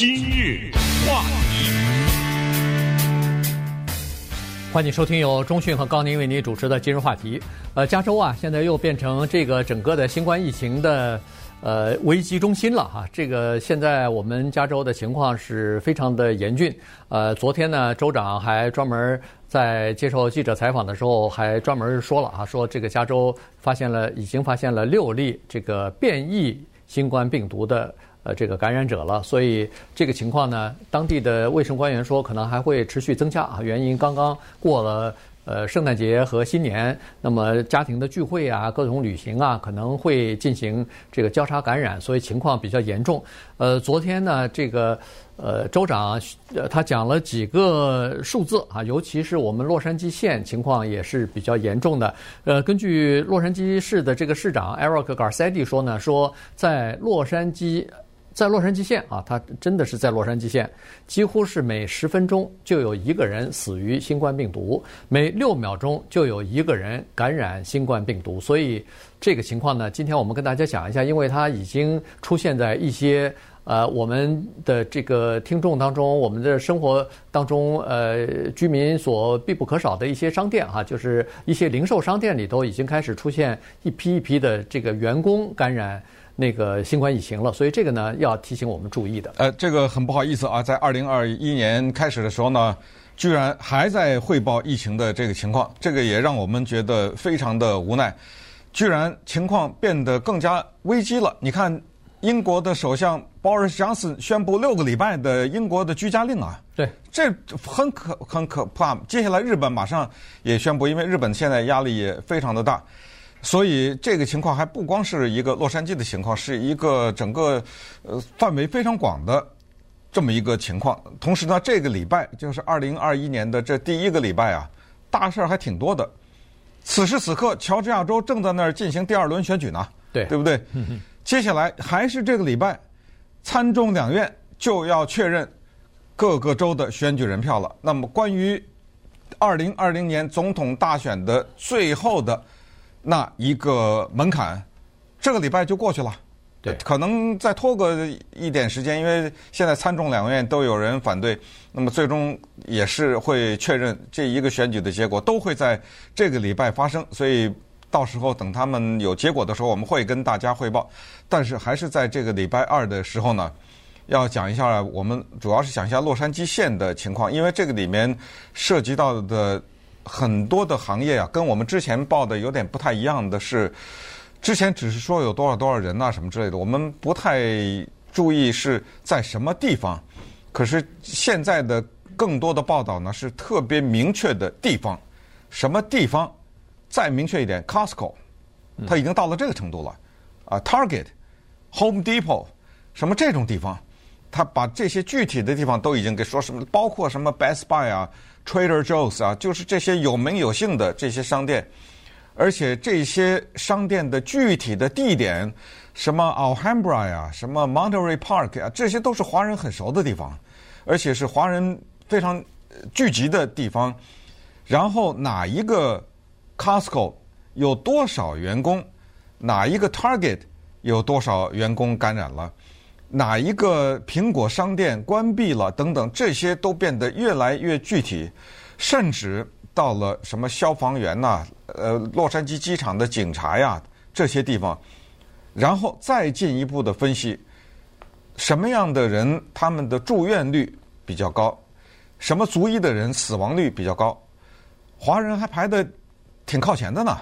今日话题，欢迎收听由中讯和高宁为您主持的今日话题。呃，加州啊，现在又变成这个整个的新冠疫情的呃危机中心了哈。这个现在我们加州的情况是非常的严峻。呃，昨天呢，州长还专门在接受记者采访的时候，还专门说了啊，说这个加州发现了已经发现了六例这个变异新冠病毒的。这个感染者了，所以这个情况呢，当地的卫生官员说可能还会持续增加啊。原因刚刚过了呃圣诞节和新年，那么家庭的聚会啊、各种旅行啊，可能会进行这个交叉感染，所以情况比较严重。呃，昨天呢，这个呃州长呃他讲了几个数字啊，尤其是我们洛杉矶县情况也是比较严重的。呃，根据洛杉矶市的这个市长 Eric Garcetti 说呢，说在洛杉矶。在洛杉矶县啊，它真的是在洛杉矶县，几乎是每十分钟就有一个人死于新冠病毒，每六秒钟就有一个人感染新冠病毒。所以这个情况呢，今天我们跟大家讲一下，因为它已经出现在一些呃我们的这个听众当中，我们的生活当中，呃居民所必不可少的一些商店哈，就是一些零售商店里头已经开始出现一批一批的这个员工感染。那个新冠疫情了，所以这个呢要提醒我们注意的。呃，这个很不好意思啊，在二零二一年开始的时候呢，居然还在汇报疫情的这个情况，这个也让我们觉得非常的无奈。居然情况变得更加危机了。你看，英国的首相 Boris Johnson 宣布六个礼拜的英国的居家令啊，对，这很可很可怕。接下来日本马上也宣布，因为日本现在压力也非常的大。所以这个情况还不光是一个洛杉矶的情况，是一个整个呃范围非常广的这么一个情况。同时呢，这个礼拜就是二零二一年的这第一个礼拜啊，大事儿还挺多的。此时此刻，乔治亚州正在那儿进行第二轮选举呢，对对不对？接下来还是这个礼拜，参众两院就要确认各个州的选举人票了。那么，关于二零二零年总统大选的最后的。那一个门槛，这个礼拜就过去了，对，可能再拖个一点时间，因为现在参众两院都有人反对，那么最终也是会确认这一个选举的结果都会在这个礼拜发生，所以到时候等他们有结果的时候，我们会跟大家汇报。但是还是在这个礼拜二的时候呢，要讲一下，我们主要是讲一下洛杉矶县的情况，因为这个里面涉及到的。很多的行业啊，跟我们之前报的有点不太一样的是，之前只是说有多少多少人啊什么之类的，我们不太注意是在什么地方。可是现在的更多的报道呢，是特别明确的地方，什么地方？再明确一点，Costco，它已经到了这个程度了。啊，Target，Home Depot，什么这种地方，他把这些具体的地方都已经给说什么，包括什么 Best Buy 啊。Trader Joe's 啊，就是这些有名有姓的这些商店，而且这些商店的具体的地点，什么 Alhambra 呀，什么 Monterey Park 啊，这些都是华人很熟的地方，而且是华人非常聚集的地方。然后哪一个 Costco 有多少员工，哪一个 Target 有多少员工感染了？哪一个苹果商店关闭了？等等，这些都变得越来越具体，甚至到了什么消防员呐、呃，洛杉矶机场的警察呀，这些地方，然后再进一步的分析，什么样的人他们的住院率比较高，什么族裔的人死亡率比较高，华人还排的挺靠前的呢。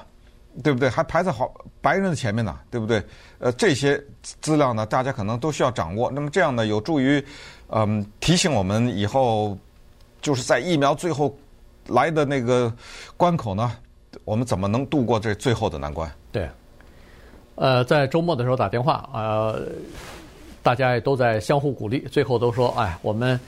对不对？还排在好白人的前面呢，对不对？呃，这些资料呢，大家可能都需要掌握。那么这样呢，有助于嗯、提醒我们以后就是在疫苗最后来的那个关口呢，我们怎么能度过这最后的难关？对。呃，在周末的时候打电话，呃，大家也都在相互鼓励，最后都说：“哎，我们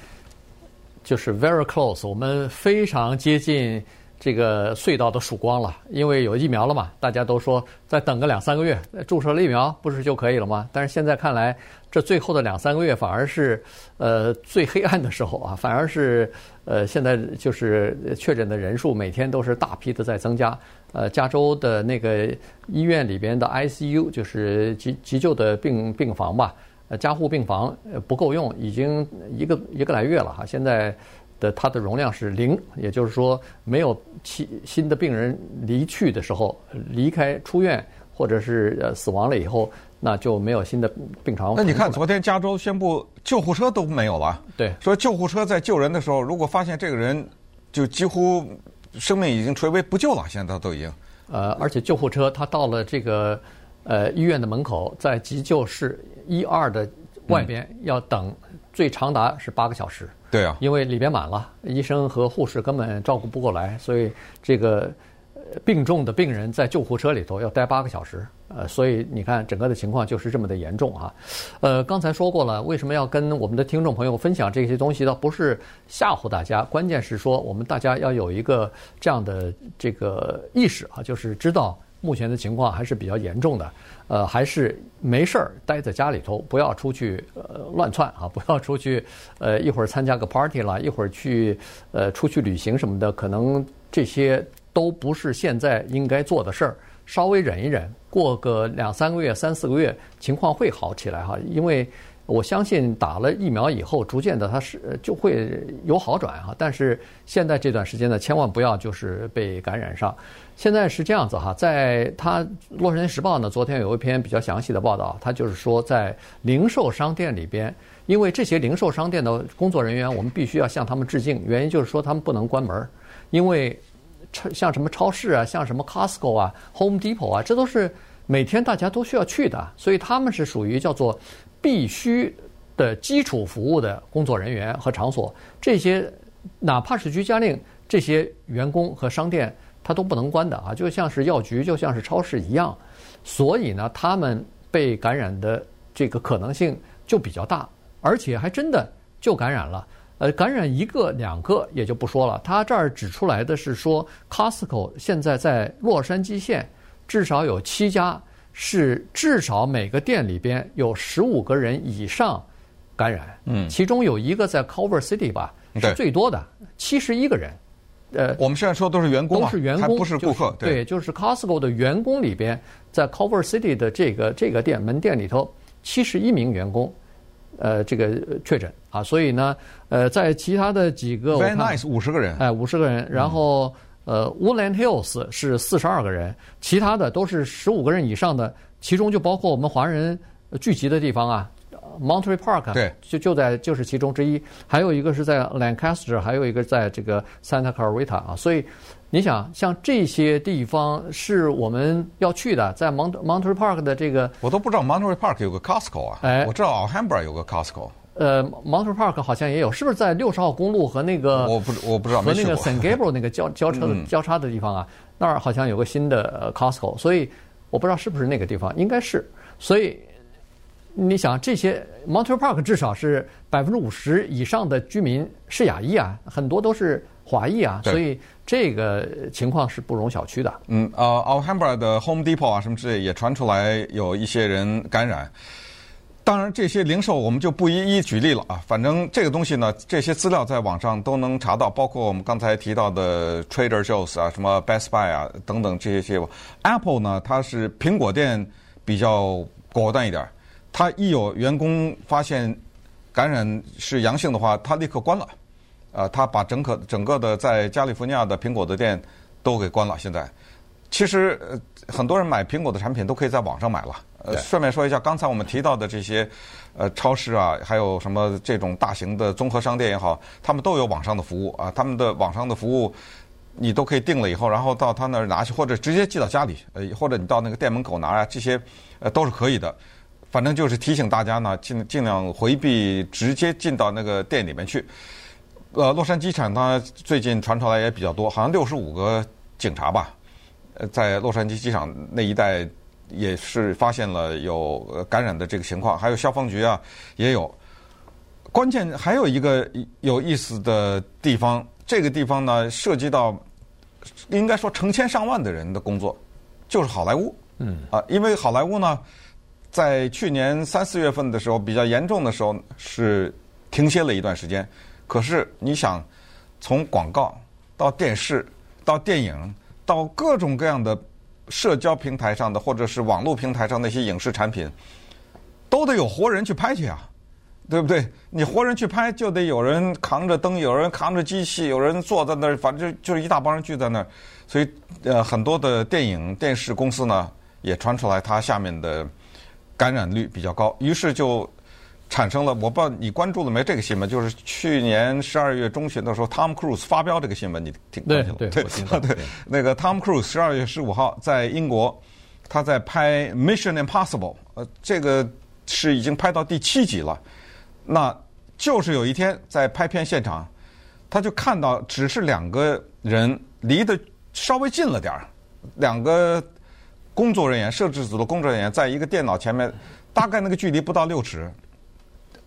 就是 very close，我们非常接近。”这个隧道的曙光了，因为有疫苗了嘛，大家都说再等个两三个月，注射了疫苗不是就可以了吗？但是现在看来，这最后的两三个月反而是呃最黑暗的时候啊，反而是呃现在就是确诊的人数每天都是大批的在增加。呃，加州的那个医院里边的 ICU 就是急急救的病病房吧，呃加护病房不够用，已经一个一个来月了哈。现在的它的容量是零，也就是说没有新新的病人离去的时候，离开出院或者是呃死亡了以后，那就没有新的病床。那你看，昨天加州宣布救护车都没有了，对，说救护车在救人的时候，如果发现这个人就几乎生命已经垂危不救了，现在都已经。呃，而且救护车它到了这个呃医院的门口，在急救室一二的外边要等，最长达是八个小时。对啊，因为里边满了，医生和护士根本照顾不过来，所以这个病重的病人在救护车里头要待八个小时。呃，所以你看整个的情况就是这么的严重啊。呃，刚才说过了，为什么要跟我们的听众朋友分享这些东西？倒不是吓唬大家，关键是说我们大家要有一个这样的这个意识啊，就是知道目前的情况还是比较严重的。呃，还是没事儿待在家里头，不要出去呃乱窜啊，不要出去呃一会儿参加个 party 啦，一会儿去呃出去旅行什么的，可能这些都不是现在应该做的事儿。稍微忍一忍，过个两三个月、三四个月，情况会好起来哈。因为我相信打了疫苗以后，逐渐的它是就会有好转哈。但是现在这段时间呢，千万不要就是被感染上。现在是这样子哈，在他《洛杉矶时报》呢，昨天有一篇比较详细的报道，他就是说在零售商店里边，因为这些零售商店的工作人员，我们必须要向他们致敬，原因就是说他们不能关门，因为。超像什么超市啊，像什么 Costco 啊、Home Depot 啊，这都是每天大家都需要去的，所以他们是属于叫做必须的基础服务的工作人员和场所。这些哪怕是居家令，这些员工和商店他都不能关的啊，就像是药局，就像是超市一样。所以呢，他们被感染的这个可能性就比较大，而且还真的就感染了。呃，感染一个两个也就不说了，他这儿指出来的是说，Costco 现在在洛杉矶县至少有七家是至少每个店里边有十五个人以上感染，嗯，其中有一个在 Culver City 吧，是最多的七十一个人。呃，我们现在说都是员工，都是员工，不是顾客，对，就是 Costco 的员工里边，在 Culver City 的这个这个店门店里头，七十一名员工。呃，这个确诊。啊，所以呢，呃，在其他的几个，Van Nuys 五十个人，哎，五十个人，然后呃，Woodland Hills 是四十二个人，其他的都是十五个人以上的，其中就包括我们华人聚集的地方啊，Monterey Park，对，就就在就是其中之一，还有一个是在 Lancaster，还有一个在这个 Santa Clarita 啊，所以。你想，像这些地方是我们要去的，在 Mont Monterey Park 的这个，我都不知道 Monterey Park 有个 Costco 啊。哎，我知道 Alhambra 有个 Costco。呃，Monterey Park 好像也有，是不是在六十号公路和那个？我不，我不知道，和那个 San Gabriel 那个交 交叉交叉的地方啊，那儿好像有个新的 Costco，所以我不知道是不是那个地方，应该是。所以你想，这些 Monterey Park 至少是百分之五十以上的居民是亚裔啊，很多都是。华裔啊，所以这个情况是不容小觑的。嗯，呃，Alhambra 的 Home Depot 啊，什么之类也传出来有一些人感染。当然，这些零售我们就不一一举例了啊。反正这个东西呢，这些资料在网上都能查到，包括我们刚才提到的 Trader Joe's 啊、什么 Best Buy 啊等等这些些。Apple 呢，它是苹果店比较果断一点，它一有员工发现感染是阳性的话，它立刻关了。呃，他把整个整个的在加利福尼亚的苹果的店都给关了。现在，其实呃，很多人买苹果的产品都可以在网上买了。呃，顺便说一下，刚才我们提到的这些呃超市啊，还有什么这种大型的综合商店也好，他们都有网上的服务啊。他们的网上的服务，你都可以订了以后，然后到他那儿拿去，或者直接寄到家里，呃，或者你到那个店门口拿啊，这些呃都是可以的。反正就是提醒大家呢，尽尽量回避直接进到那个店里面去。呃，洛杉矶机场它最近传出来也比较多，好像六十五个警察吧，呃，在洛杉矶机场那一带也是发现了有感染的这个情况，还有消防局啊也有。关键还有一个有意思的地方，这个地方呢涉及到应该说成千上万的人的工作，就是好莱坞。嗯。啊，因为好莱坞呢，在去年三四月份的时候比较严重的时候是停歇了一段时间。可是你想，从广告到电视到电影到各种各样的社交平台上的或者是网络平台上那些影视产品，都得有活人去拍去啊，对不对？你活人去拍，就得有人扛着灯，有人扛着机器，有人坐在那儿，反正就是一大帮人聚在那儿。所以，呃，很多的电影电视公司呢，也传出来它下面的感染率比较高，于是就产生了。我不知道你关注了没这个新闻？就是去年十二月中旬的时候，Tom Cruise 发飙这个新闻，你听对对对，对，那个 Tom Cruise 十二月十五号在英国，他在拍《Mission Impossible》，呃，这个是已经拍到第七集了。那就是有一天在拍片现场，他就看到只是两个人离得稍微近了点儿，两个工作人员、摄制组的工作人员在一个电脑前面，大概那个距离不到六尺。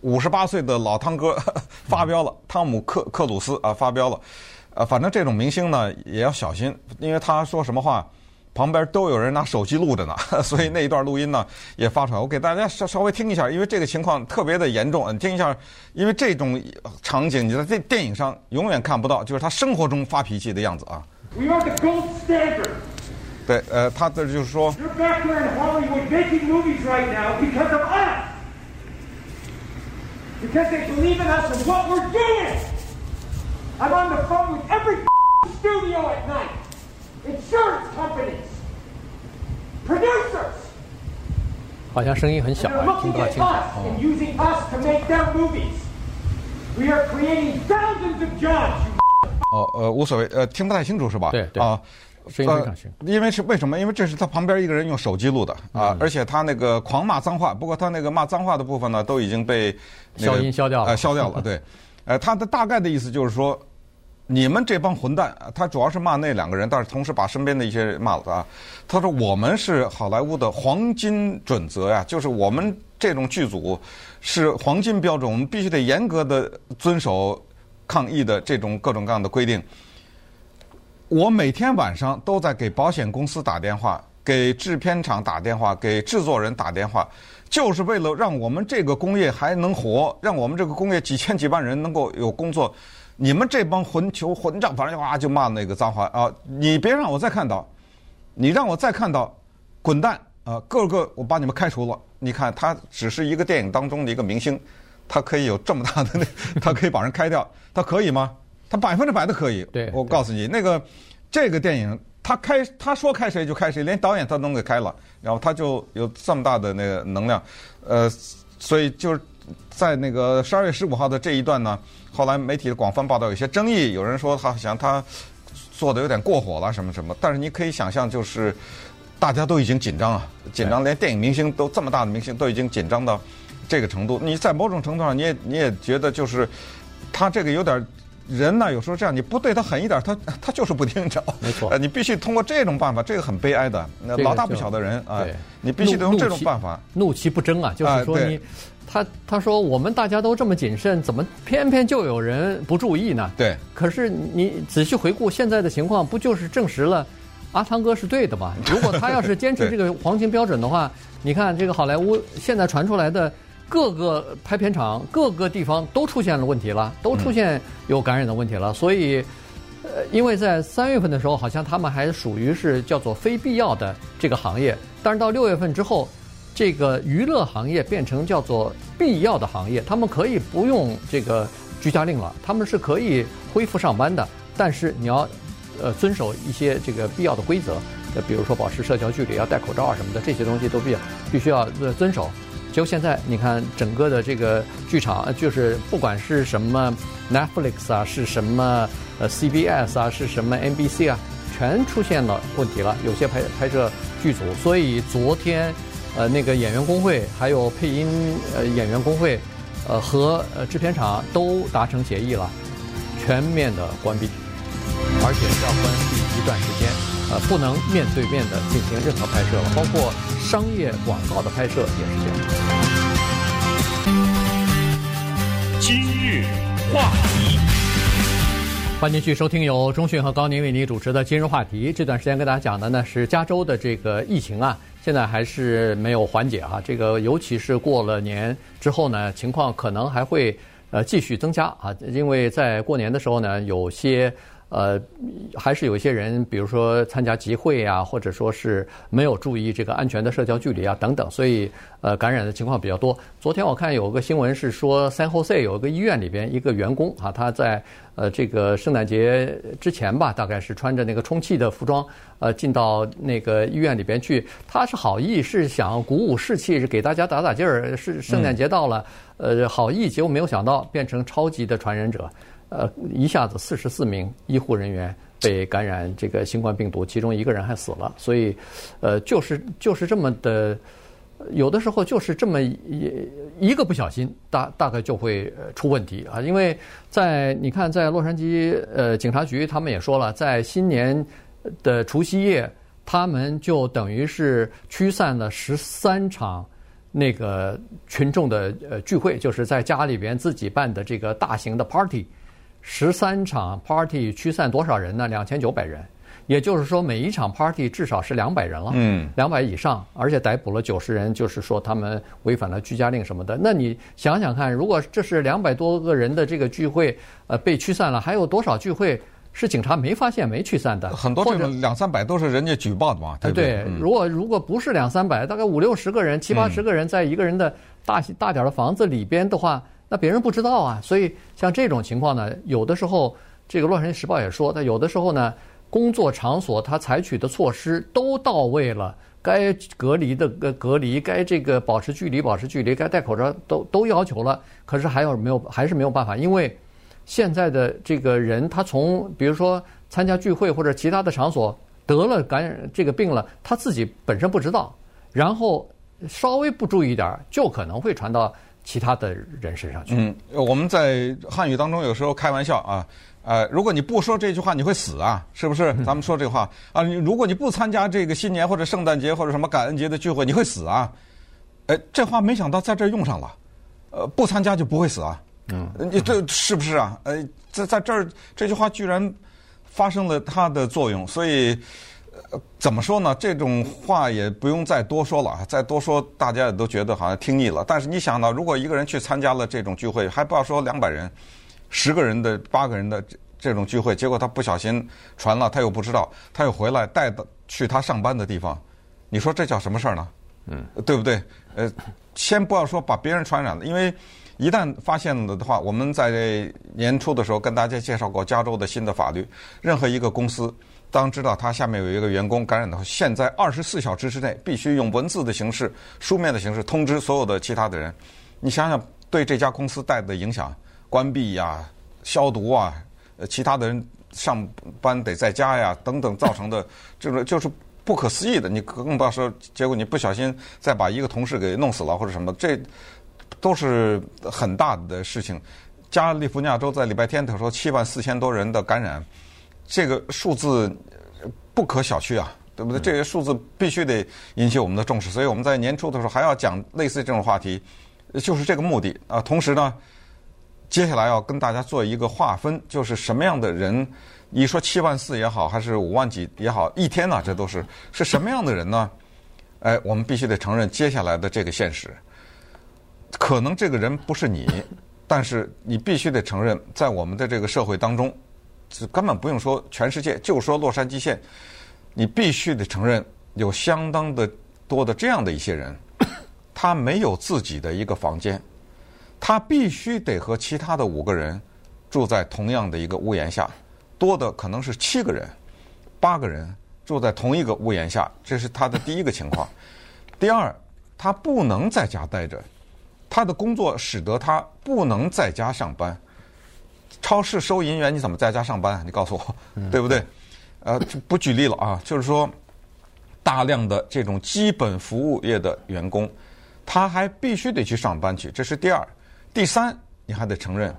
五十八岁的老汤哥 发飙了，汤姆克克鲁斯啊发飙了，呃，反正这种明星呢也要小心，因为他说什么话，旁边都有人拿手机录着呢，所以那一段录音呢也发出来。我给大家稍稍微听一下，因为这个情况特别的严重，你听一下，因为这种场景你在电电影上永远看不到，就是他生活中发脾气的样子啊。We are the gold standard. 对，呃，他这就是说。You're back there in Hollywood making movies right now because of us. Because they believe in us and what we're doing. I'm on the phone with every studio at night. Insurance companies, producers. 好像声音很小 They're 啊，听 looking 不太 at 清楚。 us and 哦 using us to make their movies. We are creating thousands of jobs. you 哦，呃，无所谓，呃，听不太清楚是吧？对对啊， 声音非常轻。因为是为什么？因为这是他旁边一个人用手机录的啊，嗯而且他那个狂骂脏话，不过他那个骂脏话的部分呢，都已经被、那个、消音消掉了呃，消掉了。对，呃，他的大概的意思就是说，你们这帮混蛋，他主要是骂那两个人，但是同时把身边的一些人骂了啊。他说我们是好莱坞的黄金准则呀，就是我们这种剧组是黄金标准，我们必须得严格的遵守抗议的这种各种各样的规定。我每天晚上都在给保险公司打电话，给制片厂打电话，给制作人打电话，就是为了让我们这个工业还能活，让我们这个工业几千几万人能够有工作。你们这帮混球混账，反正就哇就骂那个脏话啊！你别让我再看到，你让我再看到，滚蛋啊！个个我把你们开除了。你看他只是一个电影当中的一个明星，他可以有这么大的那，他可以把人开掉，他可以吗？他百分之百的可以。对我告诉你，那个这个电影他开他说开谁就开谁，连导演他都能给开了，然后他就有这么大的那个能量，呃，所以就是在那个十二月十五号的这一段呢，后来媒体的广泛报道有些争议，有人说好像他做的有点过火了什么什么，但是你可以想象就是大家都已经紧张啊，紧张，连电影明星都这么大的明星都已经紧张到这个程度，你在某种程度上你也你也觉得就是他这个有点。人呢，有时候这样，你不对他狠一点，他 他就是不听着。没错，呃，你必须通过这种办法，这个很悲哀的。那老大不小的人啊，对，你必须得用这种办法。怒其不争啊，就是说你，他他说我们大家都这么谨慎，怎么偏偏就有人不注意呢？对。可是你仔细回顾现在的情况，不就是证实了阿汤哥是对的吗？如果他要是坚持这个黄金标准的话，你看这个好莱坞现在传出来的。各个拍片厂、各个地方都出现了问题了，都出现有感染的问题了。所以，呃，因为在三月份的时候，好像他们还属于是叫做非必要的这个行业，但是到六月份之后，这个娱乐行业变成叫做必要的行业，他们可以不用这个居家令了，他们是可以恢复上班的。但是你要呃遵守一些这个必要的规则，比如说保持社交距离，要戴口罩啊什么的，这些东西都必要必须要遵守。就现在，你看整个的这个剧场，就是不管是什么 Netflix 啊，是什么呃 CBS 啊，是什么 NBC 啊，全出现了问题了。有些拍拍摄剧组，所以昨天呃那个演员工会还有配音呃演员工会，呃和呃制片厂都达成协议了，全面的关闭，而且是要关闭一段时间。呃，不能面对面的进行任何拍摄了，包括商业广告的拍摄也是这样。今日话题，欢迎继续收听由中讯和高宁为您主持的《今日话题》。这段时间跟大家讲的呢是加州的这个疫情啊，现在还是没有缓解啊。这个尤其是过了年之后呢，情况可能还会呃继续增加啊，因为在过年的时候呢，有些。呃，还是有一些人，比如说参加集会啊，或者说是没有注意这个安全的社交距离啊等等，所以呃感染的情况比较多。昨天我看有个新闻是说，San Jose 有一个医院里边一个员工啊，他在呃这个圣诞节之前吧，大概是穿着那个充气的服装，呃进到那个医院里边去，他是好意，是想鼓舞士气，是给大家打打劲儿，是圣诞节到了，呃好意，结果没有想到变成超级的传染者。呃，一下子四十四名医护人员被感染这个新冠病毒，其中一个人还死了。所以，呃，就是就是这么的，有的时候就是这么一一个不小心，大大概就会出问题啊。因为在你看，在洛杉矶呃警察局，他们也说了，在新年的除夕夜，他们就等于是驱散了十三场那个群众的呃聚会，就是在家里边自己办的这个大型的 party。十三场 party 驱散多少人呢？两千九百人，也就是说每一场 party 至少是两百人了，嗯，两百以上，而且逮捕了九十人，就是说他们违反了居家令什么的。那你想想看，如果这是两百多个人的这个聚会，呃，被驱散了，还有多少聚会是警察没发现、没驱散的？很多这种两三百都是人家举报的嘛，对不对？对，如果如果不是两三百，大概五六十个人、七八十个人在一个人的大大点的房子里边的话。那别人不知道啊，所以像这种情况呢，有的时候这个《洛杉矶时报》也说，他有的时候呢，工作场所他采取的措施都到位了，该隔离的隔离，该这个保持距离保持距离，该戴口罩都都要求了，可是还有没有还是没有办法，因为现在的这个人他从比如说参加聚会或者其他的场所得了感染这个病了，他自己本身不知道，然后稍微不注意点儿，就可能会传到。其他的人身上去。嗯，我们在汉语当中有时候开玩笑啊，呃，如果你不说这句话，你会死啊，是不是？咱们说这话啊，你如果你不参加这个新年或者圣诞节或者什么感恩节的聚会，你会死啊。哎，这话没想到在这儿用上了，呃，不参加就不会死啊。嗯，你这是不是啊？呃，在在这儿这句话居然发生了它的作用，所以。怎么说呢？这种话也不用再多说了，再多说大家也都觉得好像听腻了。但是你想到，如果一个人去参加了这种聚会，还不要说两百人、十个人的、八个人的这这种聚会，结果他不小心传了，他又不知道，他又回来带到去他上班的地方，你说这叫什么事儿呢？嗯，对不对？呃，先不要说把别人传染了，因为一旦发现了的话，我们在年初的时候跟大家介绍过加州的新的法律，任何一个公司。当知道他下面有一个员工感染的话，现在二十四小时之内必须用文字的形式、书面的形式通知所有的其他的人。你想想，对这家公司带的影响，关闭呀、消毒啊，呃，其他的人上班得在家呀等等造成的，这个就是不可思议的。你更不要说，结果你不小心再把一个同事给弄死了或者什么，这都是很大的事情。加利福尼亚州在礼拜天他说七万四千多人的感染。这个数字不可小觑啊，对不对？这个数字必须得引起我们的重视，所以我们在年初的时候还要讲类似这种话题，就是这个目的啊。同时呢，接下来要跟大家做一个划分，就是什么样的人，你说七万四也好，还是五万几也好，一天呢，这都是是什么样的人呢？哎，我们必须得承认接下来的这个现实，可能这个人不是你，但是你必须得承认，在我们的这个社会当中。根本不用说全世界，就说洛杉矶县，你必须得承认有相当的多的这样的一些人，他没有自己的一个房间，他必须得和其他的五个人住在同样的一个屋檐下，多的可能是七个人、八个人住在同一个屋檐下，这是他的第一个情况。第二，他不能在家待着，他的工作使得他不能在家上班。超市收银员，你怎么在家上班？你告诉我，对不对？呃，不举例了啊，就是说，大量的这种基本服务业的员工，他还必须得去上班去，这是第二。第三，你还得承认，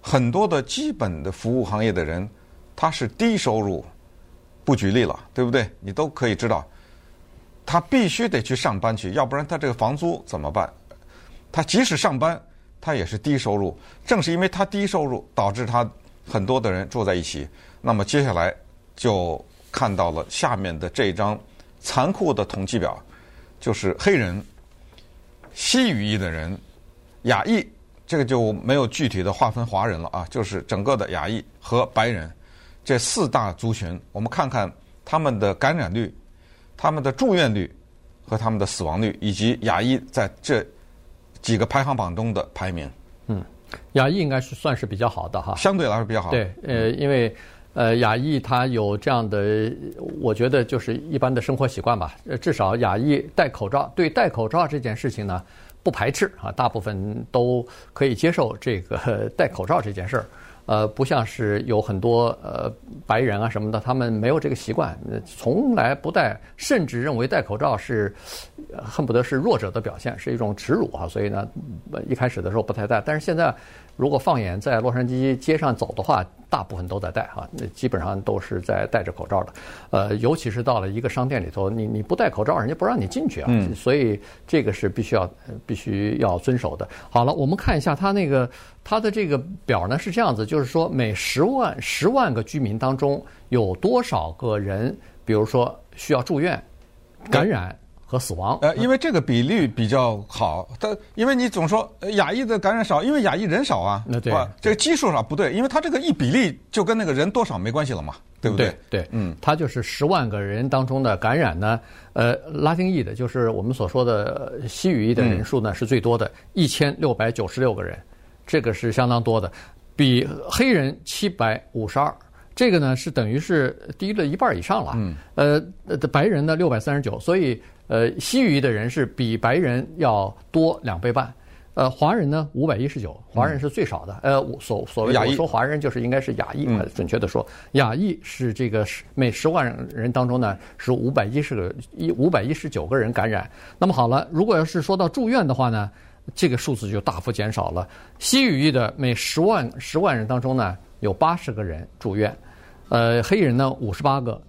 很多的基本的服务行业的人，他是低收入。不举例了，对不对？你都可以知道，他必须得去上班去，要不然他这个房租怎么办？他即使上班。他也是低收入，正是因为他低收入，导致他很多的人住在一起。那么接下来就看到了下面的这张残酷的统计表，就是黑人、西语裔的人、亚裔，这个就没有具体的划分华人了啊，就是整个的亚裔和白人，这四大族群，我们看看他们的感染率、他们的住院率和他们的死亡率，以及亚裔在这几个排行榜中的排名。嗯，亚裔应该是算是比较好的哈，相对来说比较好。对，呃，因为呃，亚裔他有这样的，我觉得就是一般的生活习惯吧。呃，至少亚裔戴口罩，对戴口罩这件事情呢不排斥啊，大部分都可以接受这个戴口罩这件事儿。呃，不像是有很多呃白人啊什么的，他们没有这个习惯，从来不戴，甚至认为戴口罩是恨不得是弱者的表现，是一种耻辱啊。所以呢，一开始的时候不太戴，但是现在如果放眼在洛杉矶街上走的话，大部分都在戴哈，那基本上都是在戴着口罩的。呃，尤其是到了一个商店里头，你你不戴口罩，人家不让你进去啊。嗯。所以这个是必须要必须要遵守的。好了，我们看一下它那个。它的这个表呢是这样子，就是说每十万十万个居民当中有多少个人，比如说需要住院、感染和死亡。呃，因为这个比率比较好，它因为你总说亚裔的感染少，因为亚裔人少啊，那对，这个基数上不对，因为它这个一比例就跟那个人多少没关系了嘛，对不对？对，对嗯，它就是十万个人当中的感染呢，呃，拉丁裔的，就是我们所说的西语裔的人数呢、嗯、是最多的，一千六百九十六个人。这个是相当多的，比黑人七百五十二，这个呢是等于是低了一半以上了。嗯。呃，的白人呢六百三十九，所以呃，西语的人是比白人要多两倍半。呃，华人呢五百一十九，华人是最少的。呃，所所谓我说华人就是应该是亚裔，嗯、准确的说，亚裔是这个每十万人当中呢是五百一十个一五百一十九个人感染。那么好了，如果要是说到住院的话呢？这个数字就大幅减少了。西语裔的每十万十万人当中呢，有八十个人住院，呃，黑人呢五十八个，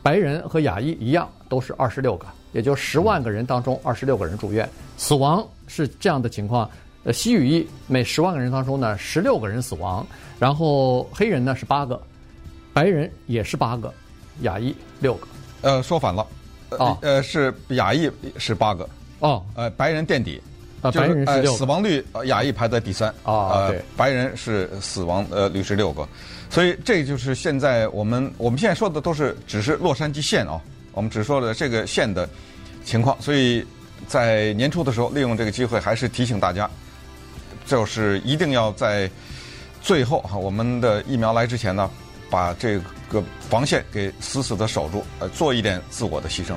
白人和亚裔一样都是二十六个，也就十万个人当中二十六个人住院。死亡是这样的情况，呃，西语裔每十万个人当中呢十六个人死亡，然后黑人呢是八个，白人也是八个，亚裔六个。呃，说反了，呃，呃是亚裔是八个。哦，呃，白人垫底，啊，白人是六个，死亡率亚裔排在第三，啊，对，白人是死亡呃率是六个，所以这就是现在我们我们现在说的都是只是洛杉矶县啊，我们只说了这个县的情况，所以在年初的时候利用这个机会还是提醒大家，就是一定要在最后哈我们的疫苗来之前呢，把这个防线给死死的守住，呃，做一点自我的牺牲。